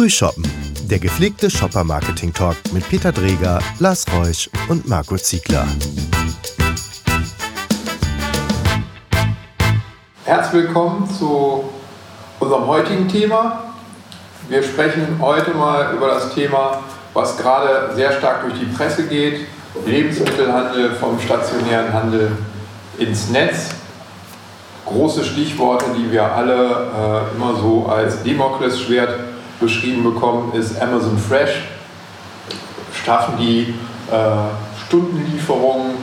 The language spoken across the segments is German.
Frühshoppen, der gepflegte Shopper-Marketing-Talk mit Peter Dreger, Lars Reusch und Marco Ziegler. Herzlich willkommen zu unserem heutigen Thema. Wir sprechen heute mal über das Thema, was gerade sehr stark durch die Presse geht, Lebensmittelhandel vom stationären Handel ins Netz. Große Stichworte, die wir alle äh, immer so als Damoklesschwert beschrieben bekommen, ist Amazon Fresh. Schaffen die äh, Stundenlieferungen?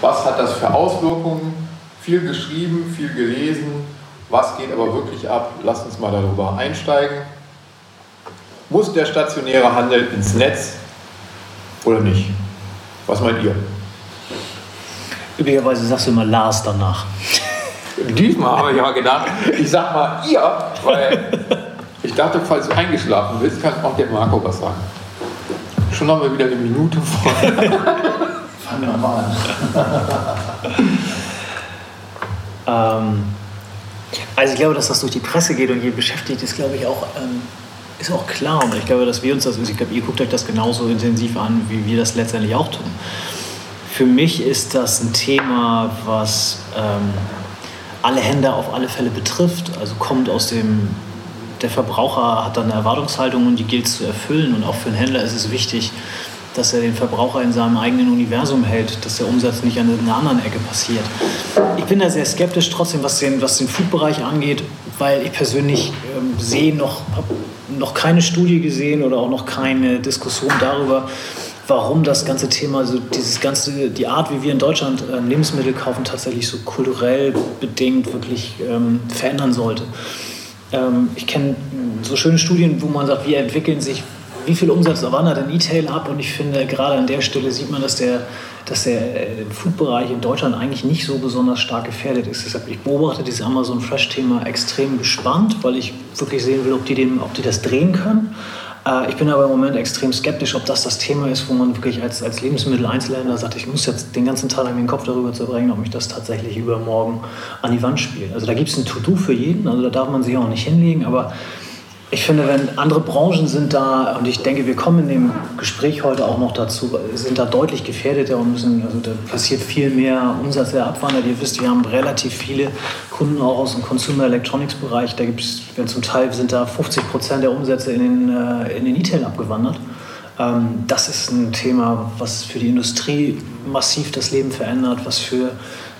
Was hat das für Auswirkungen? Viel geschrieben, viel gelesen. Was geht aber wirklich ab? Lasst uns mal darüber einsteigen. Muss der stationäre Handel ins Netz oder nicht? Was meint ihr? Üblicherweise sagst du immer Lars danach. Diesmal habe ich aber gedacht, ich sag mal ihr, weil ich dachte, falls du eingeschlafen bist, kann auch der Marco was sagen. Schon haben wir wieder eine Minute vor. Fangen wir mal an. ähm, also ich glaube, dass das durch die Presse geht und hier beschäftigt ist, glaube ich, auch, ähm, ist auch klar. Und ich glaube, dass wir uns das, ich glaube, ihr guckt euch das genauso intensiv an, wie wir das letztendlich auch tun. Für mich ist das ein Thema, was ähm, alle Händler auf alle Fälle betrifft. Also kommt aus dem, der Verbraucher hat dann eine Erwartungshaltung und die gilt zu erfüllen. Und auch für einen Händler ist es wichtig, dass er den Verbraucher in seinem eigenen Universum hält, dass der Umsatz nicht an einer anderen Ecke passiert. Ich bin da sehr skeptisch trotzdem, was den, was den Food-Bereich angeht, weil ich persönlich ähm, sehe noch, noch keine Studie gesehen oder auch noch keine Diskussion darüber, warum das ganze Thema, also dieses ganze, die Art, wie wir in Deutschland ähm, Lebensmittel kaufen, tatsächlich so kulturell bedingt wirklich ähm, verändern sollte. Ähm, ich kenne so schöne Studien, wo man sagt, wie entwickeln sich, wie viel Umsatz wandert in E-Tail ab und ich finde, gerade an der Stelle sieht man, dass der, dass der äh, Food-Bereich in Deutschland eigentlich nicht so besonders stark gefährdet ist. Deshalb, ich beobachte dieses Amazon Fresh-Thema extrem gespannt, weil ich wirklich sehen will, ob die, den, ob die das drehen können. Äh, ich bin aber im Moment extrem skeptisch, ob das das Thema ist, wo man wirklich als, als Lebensmittel-Einzelhändler sagt, ich muss jetzt den ganzen Tag den Kopf darüber zu bringen, ob mich das tatsächlich übermorgen an die Wand spielt. Also da gibt es ein To-Do für jeden, also da darf man sich auch nicht hinlegen, aber ich finde, wenn andere Branchen sind da, und ich denke, wir kommen in dem Gespräch heute auch noch dazu, sind da deutlich gefährdeter und müssen, also da passiert viel mehr Umsatz, der abwandert. Ihr wisst, wir haben relativ viele Kunden auch aus dem Consumer Electronics Bereich. Da gibt es, zum Teil sind da 50 Prozent der Umsätze in den, äh, in den E-Tail abgewandert. Ähm, das ist ein Thema, was für die Industrie massiv das Leben verändert, was für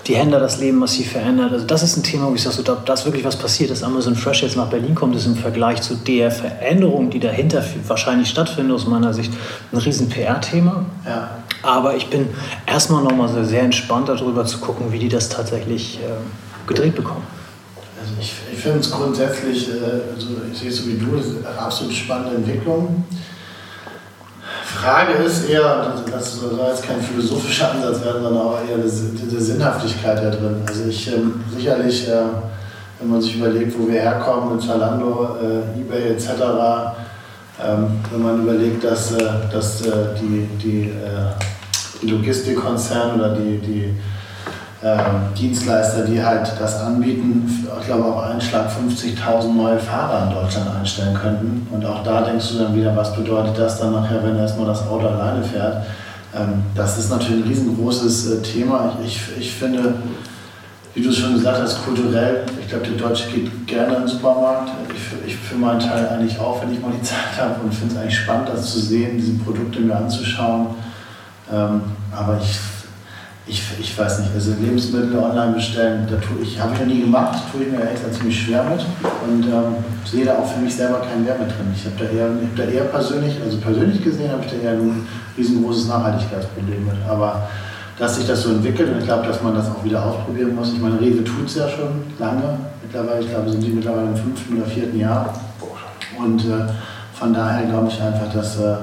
die Händler das Leben massiv verändert. Also das ist ein Thema, wo ich sage, so, da, da ist wirklich was passiert, dass Amazon Fresh jetzt nach Berlin kommt, ist im Vergleich zu der Veränderung, die dahinter wahrscheinlich stattfindet, aus meiner Sicht ein riesen PR-Thema. Ja. Aber ich bin erstmal nochmal so sehr entspannt darüber zu gucken, wie die das tatsächlich äh, gedreht bekommen. Also ich, ich finde es grundsätzlich, äh, also ich sehe es so wie du, eine absolut spannende Entwicklung. Frage ist eher, das soll jetzt kein philosophischer Ansatz werden, sondern auch eher die, Sinnhaftigkeit da drin. Also ich ähm, sicherlich, äh, wenn man sich überlegt, wo wir herkommen mit Zalando, äh, Ebay etc., ähm, wenn man überlegt, dass, äh, dass äh, die, die, äh, die Logistikkonzerne oder die, die Dienstleister, die halt das anbieten, ich glaube auf einen Schlag 50.000 neue Fahrer in Deutschland einstellen könnten. Und auch da denkst du dann wieder, was bedeutet das dann nachher, wenn erstmal das Auto alleine fährt. Ähm, das ist natürlich ein riesengroßes äh, Thema. Ich, ich finde, wie du es schon gesagt hast, kulturell, ich glaube, der Deutsche geht gerne in den Supermarkt. Ich, ich für meinen Teil eigentlich auch, wenn ich mal die Zeit habe und finde es eigentlich spannend, das zu sehen, diese Produkte mir anzuschauen. Ähm, aber ich ich, ich weiß nicht, also Lebensmittel online bestellen, da tue ich, habe ich noch nie gemacht, tue ich mir echt ziemlich schwer mit und ähm, sehe da auch für mich selber keinen Wert drin. Ich habe da, eher, hab da eher persönlich, also persönlich gesehen, habe ich da eher ein riesengroßes Nachhaltigkeitsproblem mit. Aber dass sich das so entwickelt und ich glaube, dass man das auch wieder ausprobieren muss. Ich meine, Rewe tut es ja schon lange, mittlerweile, ich glaube, sind die mittlerweile im fünften oder vierten Jahr. Und äh, von daher glaube ich einfach, dass. Äh,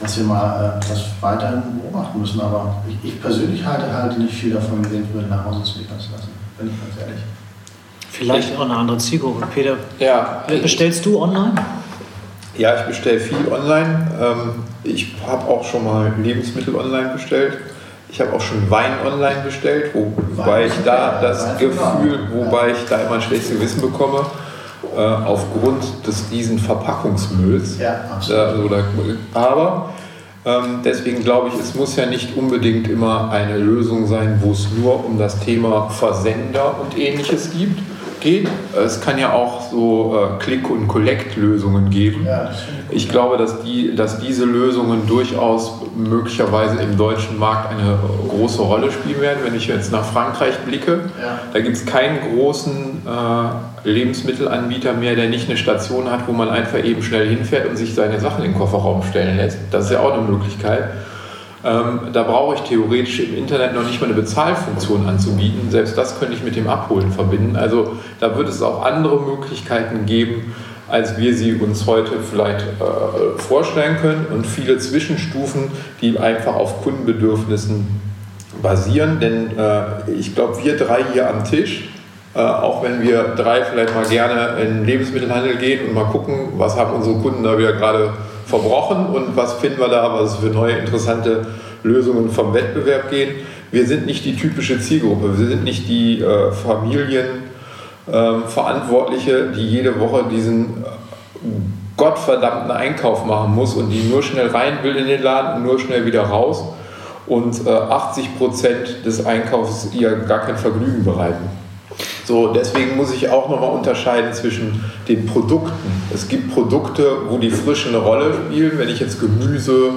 dass wir mal äh, das weiterhin beobachten müssen. Aber ich, ich, persönlich halte halt nicht viel davon, Lebensmittel nach Hause zu lassen, bin ich ganz ehrlich. Vielleicht auch eine andere Zielgruppe. Peter, ja, bestellst du online? Ja, ich bestelle viel online. Ähm, ich habe auch schon mal Lebensmittel online bestellt. Ich habe auch schon Wein online bestellt, wobei Wein ich da das Gefühl, wobei ich da immer ein schlechtes Gewissen bekomme äh, aufgrund des riesen Verpackungsmülls. Ja, absolut. Äh, aber ähm, deswegen glaube ich, es muss ja nicht unbedingt immer eine Lösung sein, wo es nur um das Thema Versender und ähnliches gibt geht. Es kann ja auch so äh, Click- und Collect-Lösungen geben. Ja, ich glaube, dass, die, dass diese Lösungen durchaus möglicherweise im deutschen Markt eine große Rolle spielen werden. Wenn ich jetzt nach Frankreich blicke, ja. da gibt es keinen großen äh, Lebensmittelanbieter mehr, der nicht eine Station hat, wo man einfach eben schnell hinfährt und sich seine Sachen in den Kofferraum stellen lässt. Das ist ja auch eine Möglichkeit. Ähm, da brauche ich theoretisch im Internet noch nicht mal eine Bezahlfunktion anzubieten. Selbst das könnte ich mit dem Abholen verbinden. Also da wird es auch andere Möglichkeiten geben, als wir sie uns heute vielleicht äh, vorstellen können und viele Zwischenstufen, die einfach auf Kundenbedürfnissen basieren. Denn äh, ich glaube, wir drei hier am Tisch, äh, auch wenn wir drei vielleicht mal gerne in den Lebensmittelhandel gehen und mal gucken, was haben unsere Kunden da wieder gerade verbrochen und was finden wir da, was für neue interessante Lösungen vom Wettbewerb gehen. Wir sind nicht die typische Zielgruppe, wir sind nicht die äh, Familienverantwortliche, ähm, die jede Woche diesen äh, gottverdammten Einkauf machen muss und die nur schnell rein will in den Laden und nur schnell wieder raus und äh, 80 Prozent des Einkaufs ihr gar kein Vergnügen bereiten. So, deswegen muss ich auch nochmal unterscheiden zwischen den Produkten. Es gibt Produkte, wo die Frische eine Rolle spielen. Wenn ich jetzt Gemüse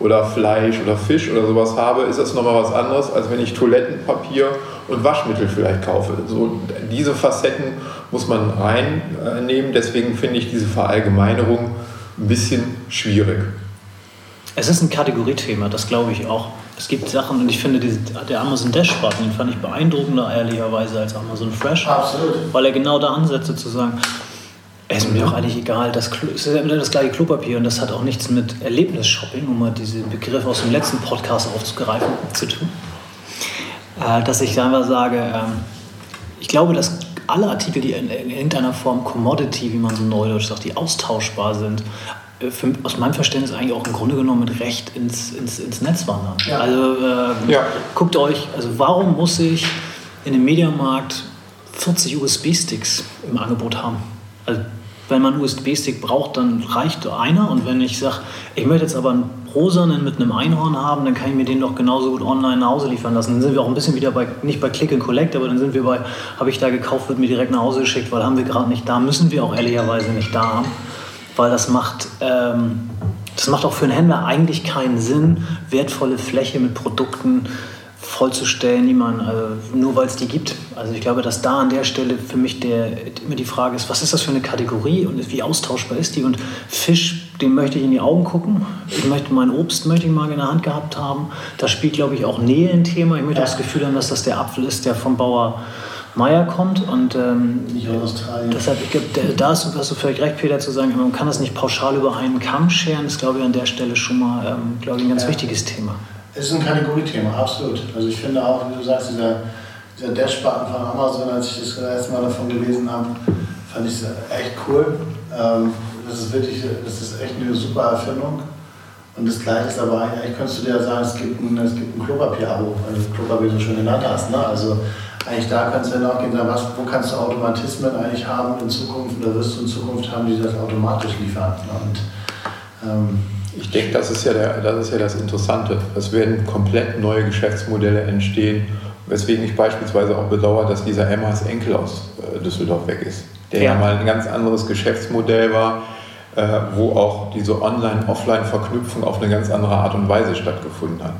oder Fleisch oder Fisch oder sowas habe, ist das nochmal was anderes, als wenn ich Toilettenpapier und Waschmittel vielleicht kaufe. So, diese Facetten muss man reinnehmen. Deswegen finde ich diese Verallgemeinerung ein bisschen schwierig. Es ist ein Kategoriethema, das glaube ich auch. Es gibt Sachen und ich finde diese, der Amazon Dash-Button, den fand ich beeindruckender ehrlicherweise als Amazon Fresh. Absolut. Weil er genau da ansetzt zu sagen, es ist mir doch eigentlich egal, das ist ja immer das gleiche Klopapier und das hat auch nichts mit Erlebnisshopping, um mal diesen Begriff aus dem letzten Podcast aufzugreifen, zu tun. Äh, dass ich einfach sage, ähm, ich glaube, dass alle Artikel, die in irgendeiner Form Commodity, wie man so neudeutsch sagt, die austauschbar sind, für, aus meinem Verständnis eigentlich auch im Grunde genommen mit Recht ins, ins, ins Netz wandern. Ja. Also äh, ja. guckt euch, also warum muss ich in dem Mediamarkt 40 USB-Sticks im Angebot haben? Also wenn man einen USB-Stick braucht, dann reicht einer. Und wenn ich sage, ich möchte jetzt aber einen rosanen mit einem Einhorn haben, dann kann ich mir den doch genauso gut online nach Hause liefern lassen. Dann sind wir auch ein bisschen wieder bei, nicht bei Click and Collect, aber dann sind wir bei, habe ich da gekauft, wird mir direkt nach Hause geschickt, weil haben wir gerade nicht da, müssen wir auch ehrlicherweise nicht da haben weil das macht, ähm, das macht auch für einen Händler eigentlich keinen Sinn, wertvolle Fläche mit Produkten vollzustellen, die man, äh, nur weil es die gibt. Also ich glaube, dass da an der Stelle für mich der, immer die Frage ist, was ist das für eine Kategorie und wie austauschbar ist die? Und Fisch, dem möchte ich in die Augen gucken. Ich möchte mein Obst möchte ich mal in der Hand gehabt haben. Da spielt, glaube ich, auch Nähe ein Thema. Ich möchte ja. das Gefühl haben, dass das der Apfel ist, der vom Bauer Meier kommt. Und ähm, nicht aus Australien. Deshalb, ich da ist, hast du vielleicht recht, Peter, zu sagen, man kann das nicht pauschal über einen Kamm scheren. Ist, glaube ich, an der Stelle schon mal ähm, glaube ich, ein ganz ja. wichtiges Thema. Es ist ein Kategoriethema, absolut. Also ich finde auch, wie du sagst, dieser, dieser Dash-Button von Amazon, als ich das erste Mal davon gelesen habe, fand ich es echt cool. Ähm, das ist wirklich, das ist echt eine super Erfindung. Und das Gleiche ist aber eigentlich, könntest du dir ja sagen, es gibt ein, es gibt ein Klopapier-Abo, weil du Klopapier so schon genannt hast. Ne? Also eigentlich da kannst du ja auch gehen, was, wo kannst du Automatismen eigentlich haben in Zukunft oder wirst du in Zukunft haben, die das automatisch liefern. Und, ähm, ich denke, das ist, ja der, das ist ja das Interessante. Es werden komplett neue Geschäftsmodelle entstehen, weswegen ich beispielsweise auch bedauere, dass dieser Emmas Enkel aus äh, Düsseldorf weg ist, der ja. ja mal ein ganz anderes Geschäftsmodell war, äh, wo auch diese Online-Offline-Verknüpfung auf eine ganz andere Art und Weise stattgefunden hat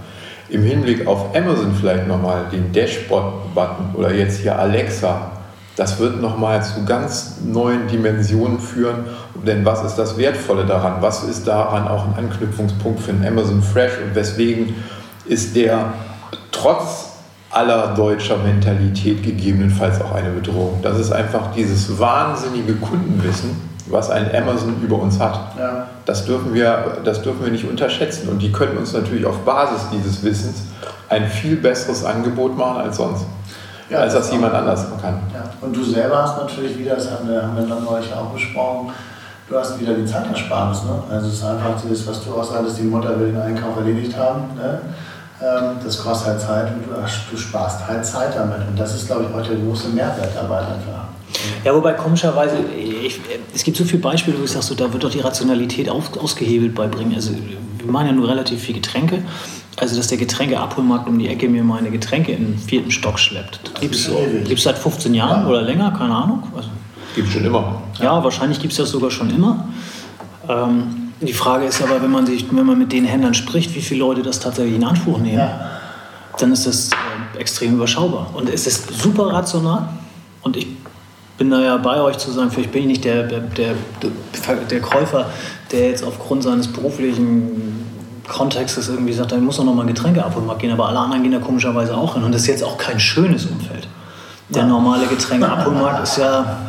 im Hinblick auf Amazon vielleicht nochmal den Dashboard-Button oder jetzt hier Alexa, das wird nochmal zu ganz neuen Dimensionen führen. Denn was ist das Wertvolle daran? Was ist daran auch ein Anknüpfungspunkt für den Amazon Fresh und weswegen ist der trotz aller deutscher Mentalität gegebenenfalls auch eine Bedrohung? Das ist einfach dieses wahnsinnige Kundenwissen, was ein Amazon über uns hat. Ja. Das, dürfen wir, das dürfen wir nicht unterschätzen. Und die können uns natürlich auf Basis dieses Wissens ein viel besseres Angebot machen als sonst. Ja, als das, das jemand anders kann. Ja. Und du selber hast natürlich wieder, das haben wir, haben wir dann neulich auch besprochen, du hast wieder die Zeitersparnis. Ne? Also es ist einfach das, was du auch sagst, die Mutter will den Einkauf erledigt haben. Ne? Ähm, das kostet halt Zeit und du, du sparst halt Zeit damit. Und das ist, glaube ich, heute der große Mehrwert dabei einfach. Ja, wobei komischerweise, ich, es gibt so viele Beispiele, wo ich sage, so, da wird doch die Rationalität auf, ausgehebelt beibringen. Also wir machen ja nur relativ viel Getränke. Also, dass der Getränkeabholmarkt um die Ecke mir meine Getränke in den vierten Stock schleppt. Gibt es so, seit 15 Jahren ja. oder länger? Keine Ahnung. Also, gibt es schon immer. Ja, wahrscheinlich gibt es das sogar schon immer. Ähm, die Frage ist aber, wenn man, sich, wenn man mit den Händlern spricht, wie viele Leute das tatsächlich in Anspruch nehmen, ja. dann ist das äh, extrem überschaubar. Und es ist super rational. Und ich bin da ja bei euch zu sagen, vielleicht bin ich nicht der, der, der, der Käufer, der jetzt aufgrund seines beruflichen Kontextes irgendwie sagt, da muss doch noch mal ein Getränkeabholmarkt gehen, aber alle anderen gehen da komischerweise auch hin. Und das ist jetzt auch kein schönes Umfeld. Der normale Getränkeabholmarkt ist ja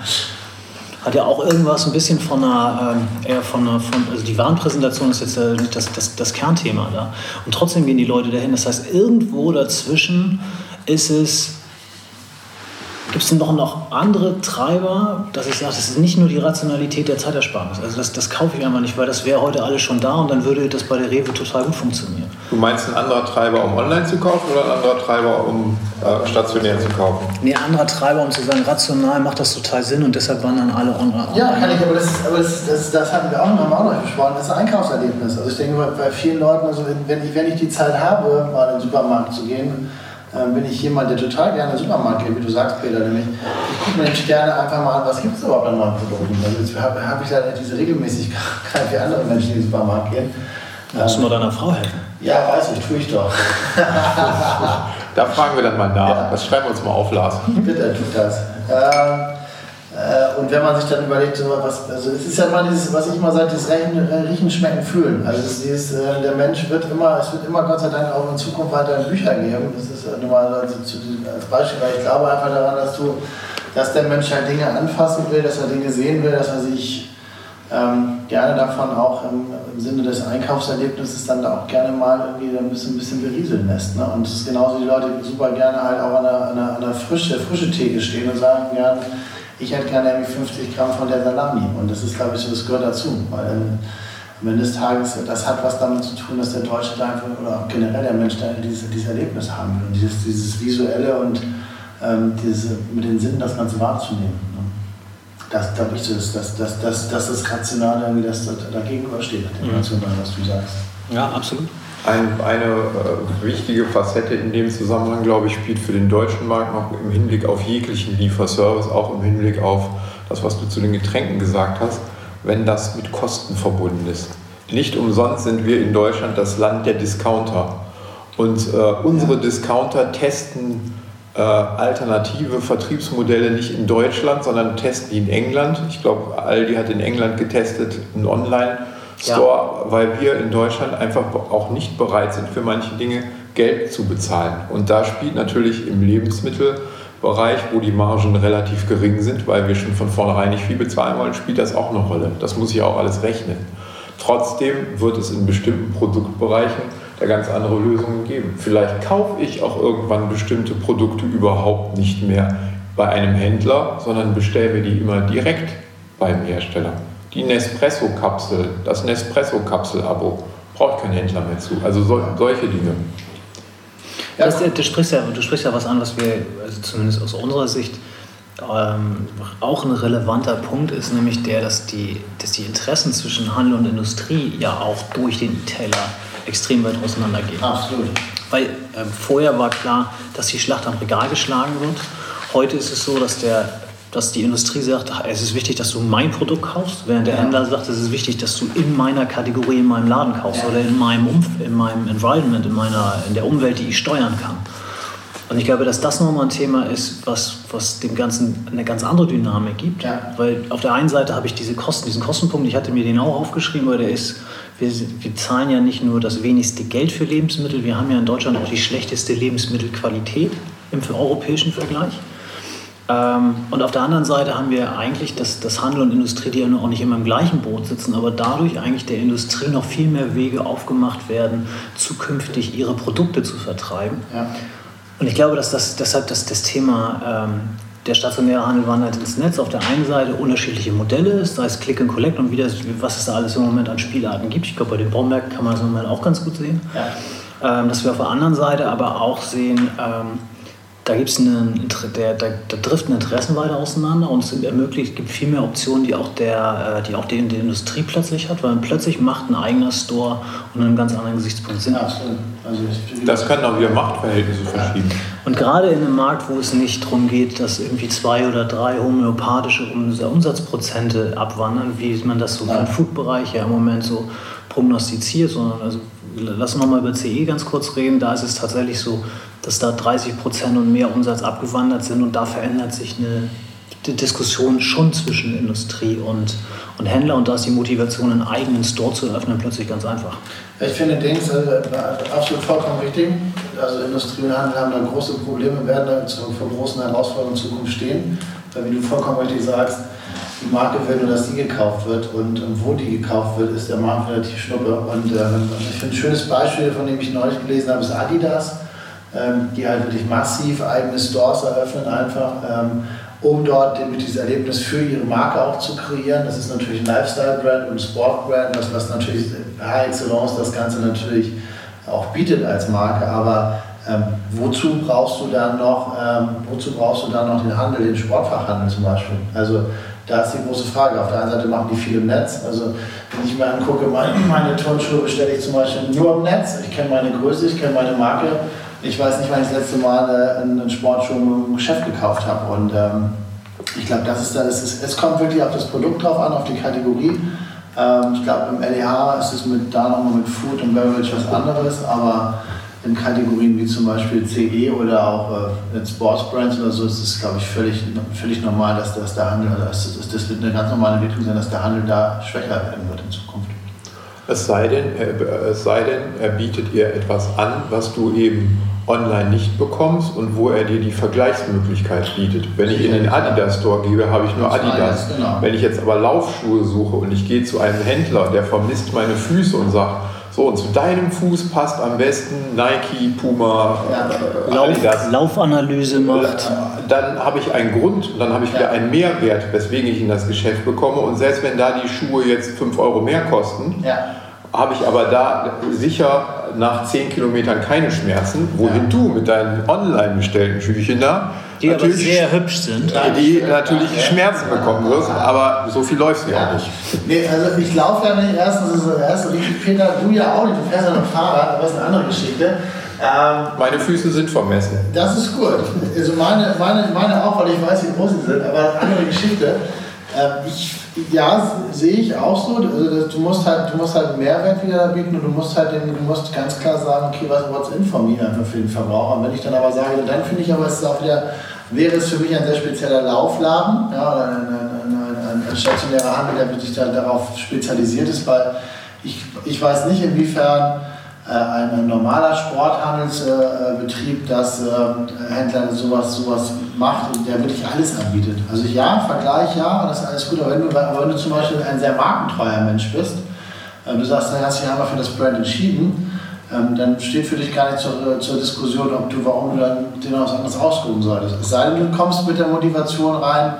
hat ja auch irgendwas ein bisschen von einer, äh, eher von einer, von, also die Warenpräsentation ist jetzt äh, das, das, das Kernthema da. Und trotzdem gehen die Leute dahin. Das heißt, irgendwo dazwischen ist es Gibt es denn noch, noch andere Treiber, dass ich sage, das ist nicht nur die Rationalität der Zeitersparnis? Also das, das kaufe ich einfach nicht, weil das wäre heute alles schon da und dann würde das bei der Rewe total gut funktionieren. Du meinst ein anderer Treiber, um online zu kaufen oder ein anderer Treiber, um äh, stationär zu kaufen? Nee, ein anderer Treiber, um zu sagen, rational macht das total Sinn und deshalb wandern alle online. Ja, kann ich, aber, das, aber das, das, das hatten wir auch, haben wir auch noch besprochen, das ist ein Einkaufserlebnis. Also ich denke, bei, bei vielen Leuten, also wenn, ich, wenn ich die Zeit habe, mal in den Supermarkt zu gehen, äh, bin ich jemand, der total gerne in den Supermarkt geht, wie du sagst, Peter, nämlich ich gucke mir nämlich gerne einfach mal an, was gibt es überhaupt an neuen Produkten. Also jetzt habe hab ich leider diese Regelmäßigkeit wie andere Menschen, die in den Supermarkt gehen. Musst du nur deiner Frau helfen? Ja, weiß ich, tue ich doch. da fragen wir dann mal nach. Ja. Das schreiben wir uns mal auf, Lars. Bitte, tut das. Ähm, äh, und wenn man sich dann überlegt, was, also es ist ja immer dieses, was ich immer sage, das äh, Riechen Schmecken, Fühlen. Also es dieses, äh, der Mensch wird immer, es wird immer Gott sei Dank auch in Zukunft weiter Bücher geben. Das ist nur mal also als Beispiel, weil ich glaube einfach daran, dass du, dass der Mensch halt Dinge anfassen will, dass er Dinge sehen will, dass er sich ähm, gerne davon auch im, im, Sinne des Einkaufserlebnisses dann da auch gerne mal irgendwie ein bisschen, ein bisschen berieseln lässt. Ne? Und es ist genauso die Leute, super gerne halt auch an einer, an einer, an einer frische, frische Theke stehen und sagen gerne, ich hätte gerne irgendwie 50 Gramm von der Salami. Und das ist, glaube ich, so, das gehört dazu. Weil ähm, am Ende des Tages, das hat was damit zu tun, dass der Deutsche da einfach, oder auch generell der Mensch da dieses, dieses Erlebnis haben will. Und dieses, dieses Visuelle und ähm, diese, mit den Sinnen das Ganze wahrzunehmen. Ne? Das glaube ich, so ist, dass, dass, dass, dass das Rationale irgendwie das dagegen übersteht, dem mhm. Rationalen, was du sagst. Ja, absolut. Ein, eine äh, wichtige Facette in dem Zusammenhang, glaube ich, spielt für den deutschen Markt noch im Hinblick auf jeglichen Lieferservice, auch im Hinblick auf das, was du zu den Getränken gesagt hast, wenn das mit Kosten verbunden ist. Nicht umsonst sind wir in Deutschland das Land der Discounter. Und äh, unsere Discounter testen äh, alternative Vertriebsmodelle nicht in Deutschland, sondern testen die in England. Ich glaube, Aldi hat in England getestet, ein Online- Store, ja. weil wir in Deutschland einfach auch nicht bereit sind, für manche Dinge Geld zu bezahlen. Und da spielt natürlich im Lebensmittelbereich, wo die Margen relativ gering sind, weil wir schon von vornherein nicht viel bezahlen wollen, spielt das auch eine Rolle. Das muss ich auch alles rechnen. Trotzdem wird es in bestimmten Produktbereichen da ganz andere Lösungen geben. Vielleicht kaufe ich auch irgendwann bestimmte Produkte überhaupt nicht mehr bei einem Händler, sondern bestelle mir die immer direkt beim Hersteller die Nespresso-Kapsel, das Nespresso-Kapsel-Abo, braucht kein Händler mehr zu. Also so, solche Dinge. Ja, das, du, sprichst ja, du sprichst ja was an, was wir, also zumindest aus unserer Sicht, ähm, auch ein relevanter Punkt ist, nämlich der, dass die, dass die Interessen zwischen Handel und Industrie ja auch durch den E-Tailer extrem weit auseinandergehen. Absolut. Weil ähm, vorher war klar, dass die Schlacht am Regal geschlagen wird. Heute ist es so, dass der dass die Industrie sagt, es ist wichtig, dass du mein Produkt kaufst, während der. Händler sagt, es ist wichtig, dass du in meiner Kategorie, in meinem Laden kaufst oder in meinem Umf in meinem Environment, in, meiner, in der Umwelt, die ich steuern kann. Und ich glaube, dass das nochmal ein Thema ist, was, was dem Ganzen eine ganz andere Dynamik gibt. Ja. Weil auf der einen Seite habe ich diese Kosten, diesen Kostenpunkt, ich hatte mir den auch aufgeschrieben, weil der ist, wir, wir zahlen ja nicht nur das wenigste Geld für Lebensmittel, wir haben ja in Deutschland auch die schlechteste Lebensmittelqualität im europäischen Vergleich. Ähm, und auf der anderen Seite haben wir eigentlich, dass, dass Handel und Industrie, die ja auch nicht immer im gleichen Boot sitzen, aber dadurch eigentlich der Industrie noch viel mehr Wege aufgemacht werden, zukünftig ihre Produkte zu vertreiben. Ja. Und ich glaube, dass das, deshalb dass das Thema ähm, der stationäre Handel wandert ins Netz auf der einen Seite unterschiedliche Modelle ist, sei es Click and Collect und wieder, was es da alles im Moment an Spielarten gibt. Ich glaube, bei den Baumärkten kann man das im Moment auch ganz gut sehen. Ja. Ähm, dass wir auf der anderen Seite aber auch sehen, ähm, da gibt's eine, der, da, da driften Interessen weiter auseinander und es ermöglicht, gibt viel mehr Optionen, die auch, der, äh, die, auch die, die Industrie plötzlich hat, weil plötzlich macht ein eigener Store und einem ganz anderen Gesichtspunkt Sinn. Absolut. Also das kann auch wieder Machtverhältnisse verschieben. Und gerade in einem Markt, wo es nicht darum geht, dass irgendwie zwei oder drei homöopathische Umsatzprozente abwandern, wie man das so ja. im Food-Bereich ja im Moment so prognostiziert, sondern also lass uns nochmal über CE ganz kurz reden. Da ist es tatsächlich so, dass da 30 Prozent und mehr Umsatz abgewandert sind und da verändert sich eine Diskussion schon zwischen Industrie und, und Händler und da ist die Motivation, einen eigenen Store zu eröffnen, plötzlich ganz einfach. Ich finde Dings äh, absolut vollkommen richtig. Also Industrie und Handel haben da große Probleme, werden da vor großen Herausforderungen in Zukunft stehen. Weil wie du vollkommen richtig sagst, die Marke will nur, dass die gekauft wird und, und wo die gekauft wird, ist der Markt relativ schnuppe. Und äh, ich finde ein schönes Beispiel, von dem ich neulich gelesen habe, ist Adidas ähm, die halt wirklich massiv eigene Stores eröffnen, einfach, ähm, um dort dieses Erlebnis für ihre Marke auch zu kreieren. Das ist natürlich ein Lifestyle-Brand und Sport-Brand, was, was natürlich par excellence das Ganze natürlich auch bietet als Marke, aber ähm, wozu brauchst du dann noch, ähm, wozu brauchst du dann noch den Handel, den Sportfachhandel zum Beispiel? Also da ist die große Frage. Auf der einen Seite machen die viel im Netz. Also wenn ich mir angucke, meine, meine Turnschuhe bestelle ich zum Beispiel nur im Netz. Ich kenne meine Größe, ich kenne meine Marke ich weiß nicht, wann ich das letzte Mal äh, einen Sportschuh im Geschäft gekauft habe. Und ähm, ich glaube, das ist, das ist, es kommt wirklich auf das Produkt drauf an, auf die Kategorie. Ähm, ich glaube, im LEH ist es mit, da nochmal mit Food und Beverage was anderes, aber in Kategorien wie zum Beispiel CE oder auch äh, in Sportsbrands oder so ist es, glaube ich, völlig, völlig normal, dass, dass der Handel, das, das, das wird eine ganz normale Entwicklung sein, dass der Handel da schwächer werden wird in Zukunft. Es sei denn, es sei denn, er bietet ihr etwas an, was du eben online nicht bekommst und wo er dir die Vergleichsmöglichkeit bietet. Wenn ich in den Adidas Store gebe, habe ich nur Adidas. Genau. Wenn ich jetzt aber Laufschuhe suche und ich gehe zu einem Händler, der vermisst meine Füße und sagt, so, und zu deinem Fuß passt am besten Nike, Puma, ja, äh, Adidas. Laufanalyse macht. Dann habe ich einen Grund, dann habe ich wieder einen Mehrwert, weswegen ich in das Geschäft bekomme. Und selbst wenn da die Schuhe jetzt 5 Euro mehr kosten, ja. Habe ich aber da sicher nach 10 Kilometern keine Schmerzen, wohin ja. du mit deinen online bestellten Schüchen da die aber sehr hübsch sind. Die natürlich ja, Schmerzen bekommen wirst, aber so viel läufst du ja auch nicht. Nee, also ich laufe ja nicht. Erstens ist es erst richtig, Peter, du ja auch nicht. Du fährst ja noch Fahrrad, aber das ist eine andere Geschichte. Ähm, meine Füße sind vermessen. Das ist gut. Also meine, meine, meine auch, weil ich weiß, wie groß sie sind, aber eine andere Geschichte. Ähm, ich ja, sehe ich auch so. Also, du, musst halt, du musst halt Mehrwert wieder bieten und du musst halt den, du musst ganz klar sagen, okay, was what's in for me einfach für den Verbraucher. Und wenn ich dann aber sage, dann finde ich aber, es ist auch wieder, wäre es für mich ein sehr spezieller Laufladen, ja, oder ein, ein, ein, ein stationärer Handel, der sich da darauf spezialisiert ist, weil ich, ich weiß nicht, inwiefern ein normaler Sporthandelsbetrieb, dass ähm, Händler sowas, sowas macht und der wirklich alles anbietet. Also ja, Vergleich ja, das ist alles gut, aber wenn du, wenn du zum Beispiel ein sehr markentreuer Mensch bist, äh, du sagst, dann hast du dich einmal für das Brand entschieden, ähm, dann steht für dich gar nicht zur, zur Diskussion, ob du, warum du dann dir noch was anderes ausgucken solltest. Es sei denn, du kommst mit der Motivation rein,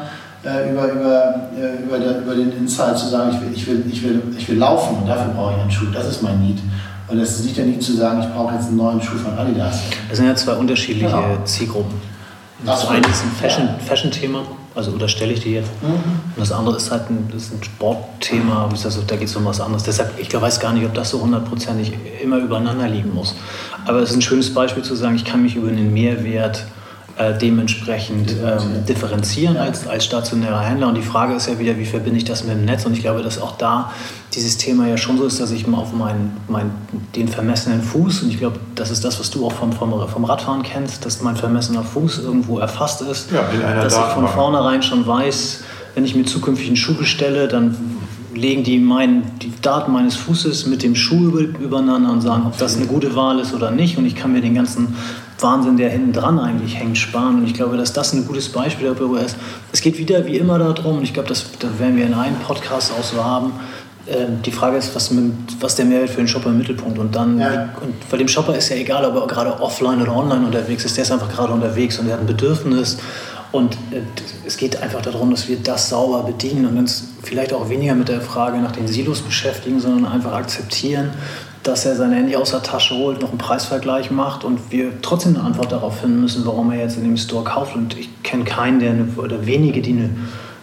äh, über, über, über, der, über den Insight zu sagen, ich will, ich, will, ich, will, ich will laufen und dafür brauche ich einen Schuh, das ist mein Need. Und es ist nicht der Need zu sagen, ich brauche jetzt einen neuen Schuh von Adidas. Das sind ja zwei unterschiedliche genau. Zielgruppen. Das eine ist ein Fashion-Thema, Fashion also unterstelle ich dir jetzt. Mhm. Und das andere ist halt ein, ist ein Sportthema, also, da geht es um was anderes. Deshalb, ich weiß gar nicht, ob das so hundertprozentig immer übereinander liegen muss. Aber es ist ein schönes Beispiel zu sagen, ich kann mich über einen Mehrwert äh, dementsprechend ähm, differenzieren als, als stationärer Händler. Und die Frage ist ja wieder, wie verbinde ich das mit dem Netz? Und ich glaube, dass auch da dieses Thema ja schon so ist, dass ich mal auf meinen, mein, den vermessenen Fuß, und ich glaube, das ist das, was du auch vom, vom, vom Radfahren kennst, dass mein vermessener Fuß irgendwo erfasst ist, ja, dass ich von vornherein schon weiß, wenn ich mir zukünftig einen Schuh bestelle, dann legen die mein, die Daten meines Fußes mit dem Schuh übereinander und sagen, ob das eine gute Wahl ist oder nicht. Und ich kann mir den ganzen Wahnsinn, der hinten dran eigentlich hängt, sparen. Und ich glaube, dass das ein gutes Beispiel dafür ist. Es geht wieder wie immer darum, und ich glaube, das, das werden wir in einem Podcast auch so haben. Ähm, die Frage ist, was, mit, was der Mehrwert für den Shopper im Mittelpunkt und dann, ja. und bei dem Shopper ist ja egal, ob er gerade offline oder online unterwegs ist, der ist einfach gerade unterwegs und er hat ein Bedürfnis und äh, es geht einfach darum, dass wir das sauber bedienen und uns vielleicht auch weniger mit der Frage nach den Silos beschäftigen, sondern einfach akzeptieren, dass er sein Handy aus der Tasche holt, noch einen Preisvergleich macht und wir trotzdem eine Antwort darauf finden müssen, warum er jetzt in dem Store kauft. Und ich kenne keinen, der eine, oder wenige, die eine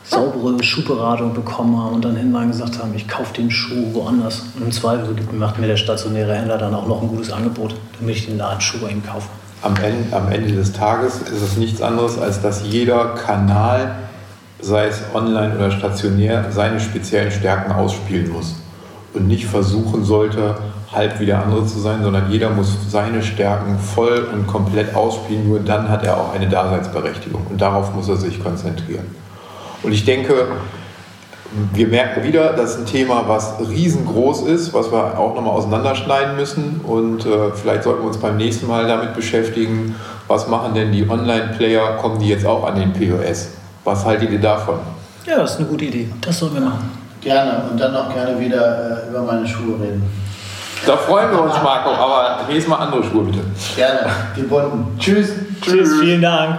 saubere Schuhberatung bekommen haben und dann hinterher gesagt haben, ich kaufe den Schuh woanders. Und im Zweifel macht mir der stationäre Händler dann auch noch ein gutes Angebot, damit ich den Ladenschuh bei ihm kaufe. Am Ende, am Ende des Tages ist es nichts anderes, als dass jeder Kanal, sei es online oder stationär, seine speziellen Stärken ausspielen muss und nicht versuchen sollte, halb wie der andere zu sein, sondern jeder muss seine Stärken voll und komplett ausspielen. Nur dann hat er auch eine Daseinsberechtigung und darauf muss er sich konzentrieren. Und ich denke, wir merken wieder, das ist ein Thema, was riesengroß ist, was wir auch nochmal auseinanderschneiden müssen. Und äh, vielleicht sollten wir uns beim nächsten Mal damit beschäftigen, was machen denn die Online-Player, kommen die jetzt auch an den POS? Was haltet ihr davon? Ja, das ist eine gute Idee. Das sollen wir machen. Gerne. Und dann auch gerne wieder äh, über meine Schuhe reden. Da freuen wir uns, Marco. Aber nächstes Mal andere Schuhe, bitte. Gerne. Die bunten. Tschüss. Tschüss. Vielen Dank.